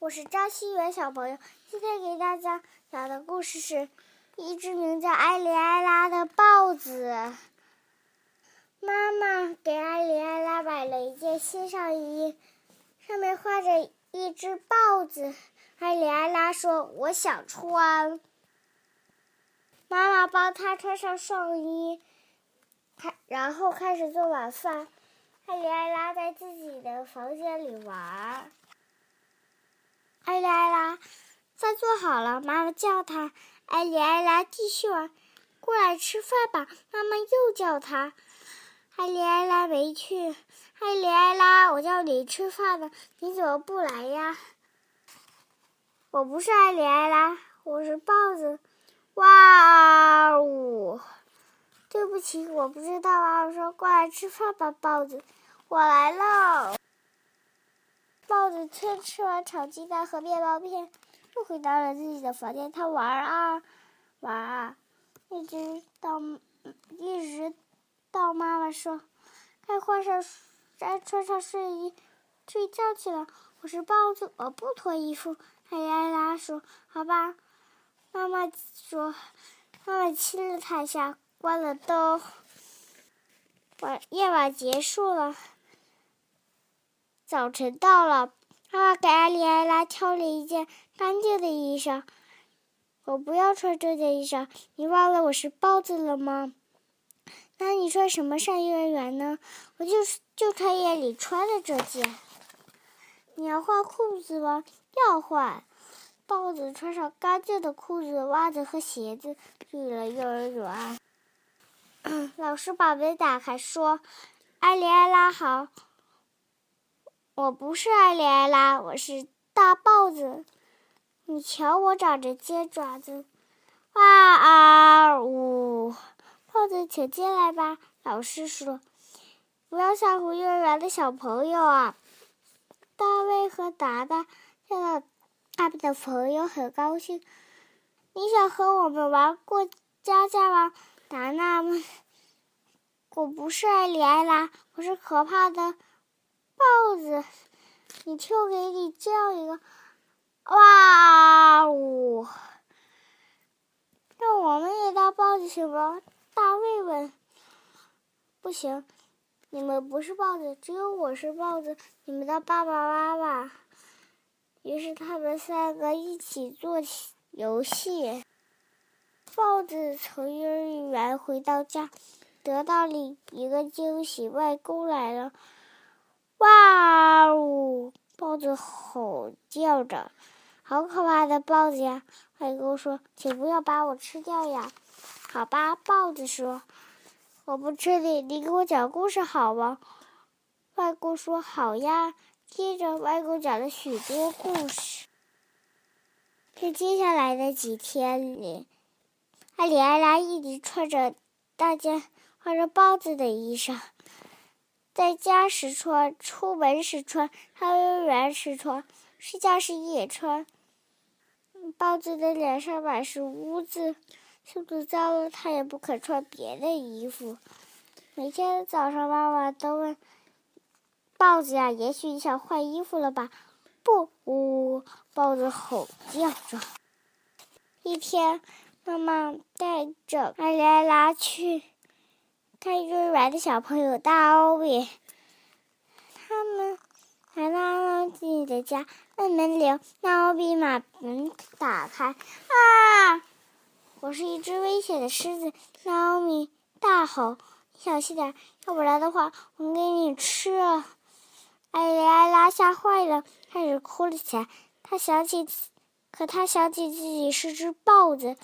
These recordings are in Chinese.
我是张希元小朋友。今天给大家讲的故事是一只名叫艾丽艾拉的豹子。妈妈给艾丽艾拉买了一件新上衣，上面画着一只豹子。艾丽艾拉说：“我想穿。”妈妈帮她穿上上衣，开然后开始做晚饭。艾丽艾拉在自己的房间里玩。艾丽艾拉，饭做好了，妈妈叫他。艾里艾拉继续玩，过来吃饭吧。妈妈又叫他。艾里艾拉没去。艾里艾拉，我叫你吃饭呢，你怎么不来呀？我不是艾丽艾拉，我是豹子。哇呜！对不起，我不知道啊。我说过来吃饭吧，豹子，我来了。豹子先吃完炒鸡蛋和面包片，又回到了自己的房间。他玩啊玩啊，一直到一直到妈妈说：“该换上，该穿上睡衣，睡觉去了。”我是豹子，我不脱衣服。艾拉拉说：“好吧。”妈妈说：“妈妈亲了他一下，关了灯。晚夜晚结束了。”早晨到了，妈妈给艾丽艾拉挑了一件干净的衣裳。我不要穿这件衣裳，你忘了我是豹子了吗？那你穿什么上幼儿园呢？我就是就穿夜里穿的这件。你要换裤子吗？要换。豹子穿上干净的裤子、袜子和鞋子，去了幼儿园。老师把门打开，说：“艾丽艾拉好。”我不是艾丽艾拉，我是大豹子。你瞧，我长着尖爪子。哇啊呜！豹子，请进来吧。老师说：“不要吓唬幼儿园的小朋友啊。”大卫和达达见到他们的朋友，很高兴。你想和我们玩过家家吗？达娜问。我不是艾丽艾拉，我是可怕的。豹子，你听我给你叫一个，哇呜！那我们也当豹子行吗？大卫问。不行，你们不是豹子，只有我是豹子，你们的爸爸妈妈。于是他们三个一起做游戏。豹子从幼儿园回到家，得到了一个惊喜，外公来了。哇呜！豹子吼叫着：“好可怕的豹子呀！”外公说：“请不要把我吃掉呀！”好吧，豹子说：“我不吃你，你给我讲故事好吗？”外公说：“好呀。”接着，外公讲了许多故事。在接下来的几天里，艾里艾拉一直穿着大件画着豹子的衣裳。在家时穿，出门时穿，上幼儿园时穿，睡觉时也穿。豹子的脸上满是污渍，袖子脏了，它也不肯穿别的衣服。每天早上，妈妈都问豹子呀：“也许你想换衣服了吧？”“不！”呜，豹子吼叫着。一天，妈妈带着艾丽艾拉去。看幼儿园的小朋友大奥比，他们来到自己的家，按门铃。大奥比把门打开，啊！我是一只危险的狮子！大奥比大吼：“你小心点，要不然的话，我给你吃！”艾莉艾拉吓坏了，开始哭了起来。他想起，可他想起自己是只豹子，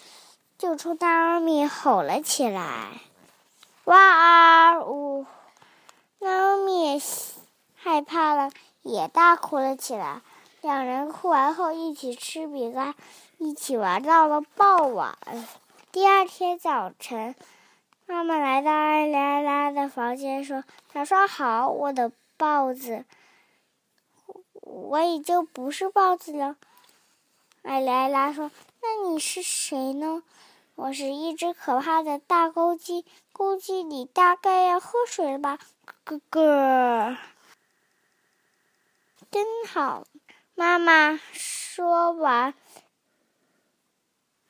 就冲大奥比吼了起来。哇啊呜！娜米害怕了，也大哭了起来。两人哭完后，一起吃饼干，一起玩到了傍晚。第二天早晨，妈妈来到艾丽艾拉的房间，说：“早上好，我的豹子。我已经不是豹子了。”艾丽艾拉说：“那你是谁呢？”我是一只可怕的大公鸡，公鸡，你大概要喝水了吧？咯咯，真好！妈妈说完，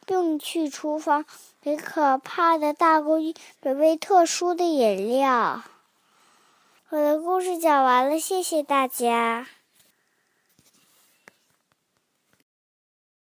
并去厨房给可怕的大公鸡准备特殊的饮料。我的故事讲完了，谢谢大家。